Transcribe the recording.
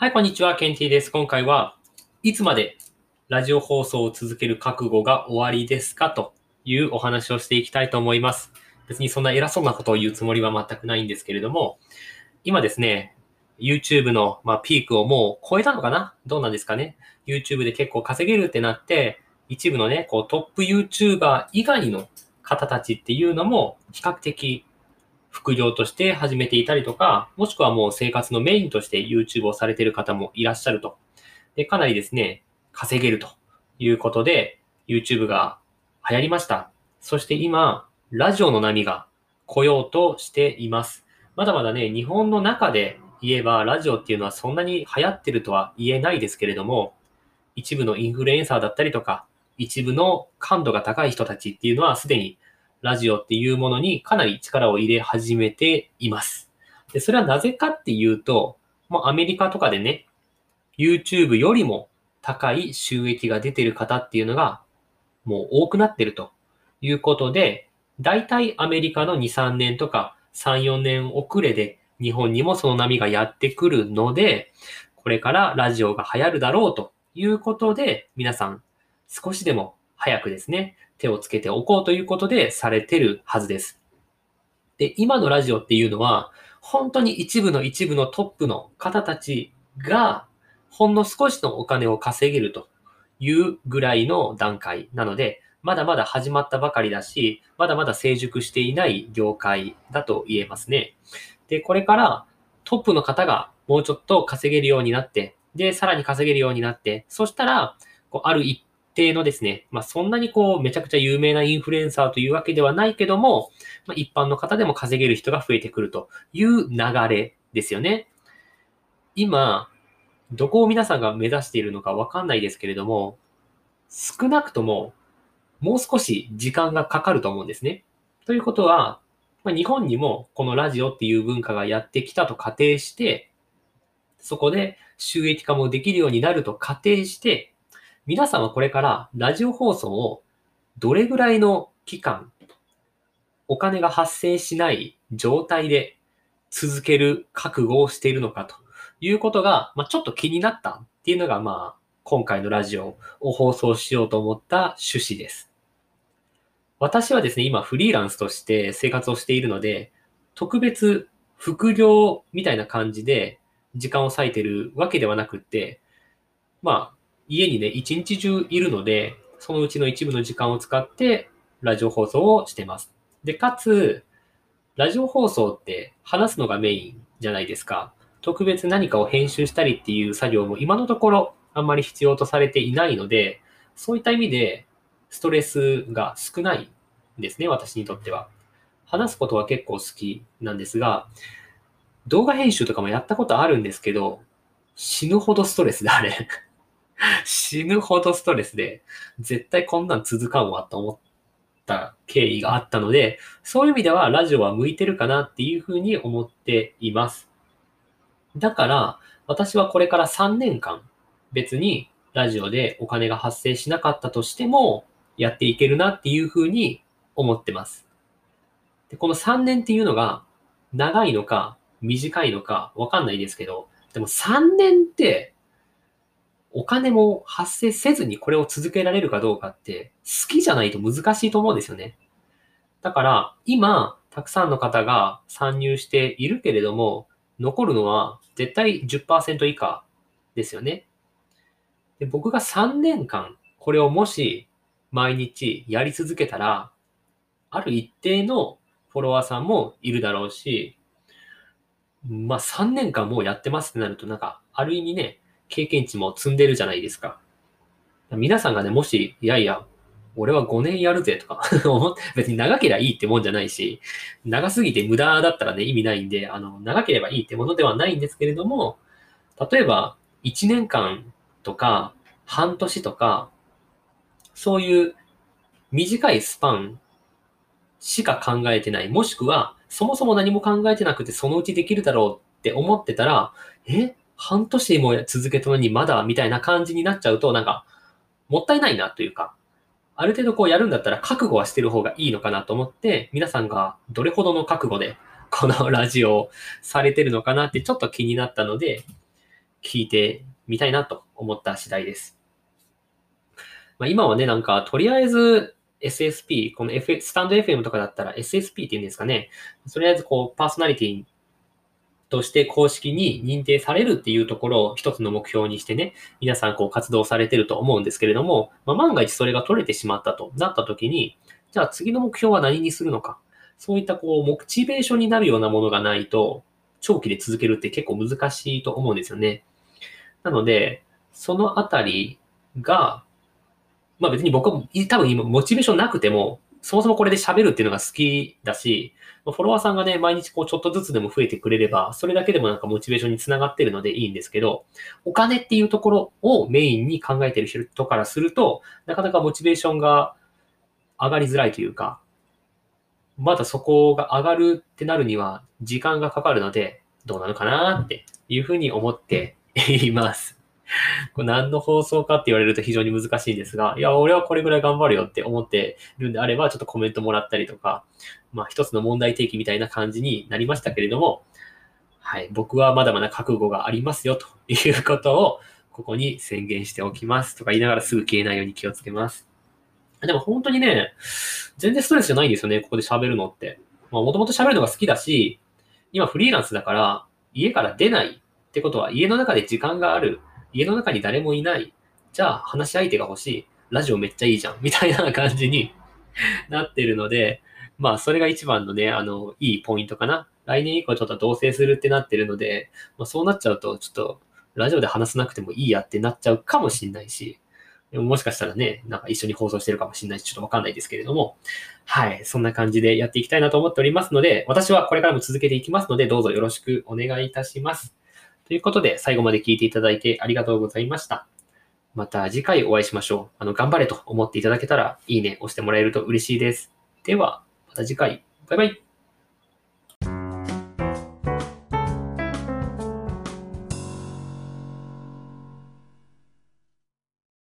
はい、こんにちは。ケンティです。今回はいつまでラジオ放送を続ける覚悟が終わりですかというお話をしていきたいと思います。別にそんな偉そうなことを言うつもりは全くないんですけれども、今ですね、YouTube の、ま、ピークをもう超えたのかな？どうなんですかね ?YouTube で結構稼げるってなって、一部のね、こうトップ YouTuber 以外の方たちっていうのも比較的副業として始めていたりとか、もしくはもう生活のメインとして YouTube をされている方もいらっしゃると。で、かなりですね、稼げるということで、YouTube が流行りました。そして今、ラジオの波が来ようとしています。まだまだね、日本の中で言えば、ラジオっていうのはそんなに流行ってるとは言えないですけれども、一部のインフルエンサーだったりとか、一部の感度が高い人たちっていうのはすでにラジオっていうものにかなり力を入れ始めています。で、それはなぜかっていうと、もうアメリカとかでね、YouTube よりも高い収益が出てる方っていうのがもう多くなってるということで、だいたいアメリカの2、3年とか3、4年遅れで日本にもその波がやってくるので、これからラジオが流行るだろうということで、皆さん少しでも早くですね、手をつけておこうということでされてるはずです。で、今のラジオっていうのは、本当に一部の一部のトップの方たちが、ほんの少しのお金を稼げるというぐらいの段階なので、まだまだ始まったばかりだし、まだまだ成熟していない業界だと言えますね。で、これからトップの方がもうちょっと稼げるようになって、で、さらに稼げるようになって、そしたら、こうある一定のですね、まあ、そんなにこう、めちゃくちゃ有名なインフルエンサーというわけではないけども、まあ、一般の方でも稼げる人が増えてくるという流れですよね。今、どこを皆さんが目指しているのかわかんないですけれども、少なくとも、もう少し時間がかかると思うんですね。ということは、まあ、日本にもこのラジオっていう文化がやってきたと仮定して、そこで収益化もできるようになると仮定して、皆さんはこれからラジオ放送をどれぐらいの期間、お金が発生しない状態で続ける覚悟をしているのかということが、まあ、ちょっと気になったっていうのが、まあ、今回のラジオを放送しようと思った趣旨です。私はですね、今フリーランスとして生活をしているので、特別副業みたいな感じで時間を割いてるわけではなくって、まあ、家にね、一日中いるので、そのうちの一部の時間を使ってラジオ放送をしてます。で、かつ、ラジオ放送って話すのがメインじゃないですか。特別何かを編集したりっていう作業も今のところあんまり必要とされていないので、そういった意味でストレスが少ないんですね、私にとっては。話すことは結構好きなんですが、動画編集とかもやったことあるんですけど、死ぬほどストレスであれ 死ぬほどストレスで、絶対こんなん続かんわと思った経緯があったので、そういう意味ではラジオは向いてるかなっていうふうに思っています。だから、私はこれから3年間、別にラジオでお金が発生しなかったとしても、やっていけるなっていうふうに思ってます。でこの3年っていうのが、長いのか短いのかわかんないですけど、でも3年ってお金も発生せずにこれを続けられるかどうかって好きじゃないと難しいと思うんですよね。だから今、たくさんの方が参入しているけれども、残るのは絶対10%以下ですよね。で僕が3年間これをもし毎日やり続けたら、ある一定のフォロワーさんもいるだろうし、まあ3年間もうやってますってなるとなんか、ある意味ね、経験値も積んでるじゃないですか。皆さんがね、もし、いやいや、俺は5年やるぜとか 別に長ければいいってもんじゃないし、長すぎて無駄だったらね、意味ないんで、あの、長ければいいってものではないんですけれども、例えば、1年間とか、半年とか、そういう短いスパンしか考えてない。もしくは、そもそも何も考えてなくてそのうちできるだろうって思ってたら、え？半年も続けたのにまだみたいな感じになっちゃうと、なんか、もったいないなというか、ある程度こうやるんだったら覚悟はしてる方がいいのかなと思って、皆さんがどれほどの覚悟でこのラジオをされてるのかなってちょっと気になったので、聞いてみたいなと思った次第です。まあ、今はね、なんか、とりあえず SSP、この、F、スタンド FM とかだったら SSP って言うんですかね。とりあえずこう、パーソナリティとして公式に認定されるっていうところを一つの目標にしてね、皆さんこう活動されてると思うんですけれども、まあ、万が一それが取れてしまったとなった時に、じゃあ次の目標は何にするのか。そういったこう、モチベーションになるようなものがないと、長期で続けるって結構難しいと思うんですよね。なので、そのあたりが、まあ別に僕は多分今モチベーションなくても、そもそもこれで喋るっていうのが好きだし、フォロワーさんがね、毎日こうちょっとずつでも増えてくれれば、それだけでもなんかモチベーションにつながってるのでいいんですけど、お金っていうところをメインに考えてる人からすると、なかなかモチベーションが上がりづらいというか、まだそこが上がるってなるには時間がかかるので、どうなのかなっていうふうに思っています。これ何の放送かって言われると非常に難しいんですが、いや、俺はこれぐらい頑張るよって思ってるんであれば、ちょっとコメントもらったりとか、まあ一つの問題提起みたいな感じになりましたけれども、はい、僕はまだまだ覚悟がありますよということを、ここに宣言しておきますとか言いながらすぐ消えないように気をつけます。でも本当にね、全然ストレスじゃないんですよね、ここで喋るのって。まあもともと喋るのが好きだし、今フリーランスだから、家から出ないってことは家の中で時間がある。家の中に誰もいない。じゃあ話し相手が欲しい。ラジオめっちゃいいじゃん。みたいな感じに なってるので、まあそれが一番のね、あの、いいポイントかな。来年以降ちょっと同棲するってなってるので、まあ、そうなっちゃうと、ちょっとラジオで話さなくてもいいやってなっちゃうかもしんないし、ももしかしたらね、なんか一緒に放送してるかもしれないし、ちょっとわかんないですけれども、はい、そんな感じでやっていきたいなと思っておりますので、私はこれからも続けていきますので、どうぞよろしくお願いいたします。ということで、最後まで聞いていただいてありがとうございました。また次回お会いしましょう。あの、頑張れと思っていただけたら、いいね押してもらえると嬉しいです。では、また次回。バイバイ。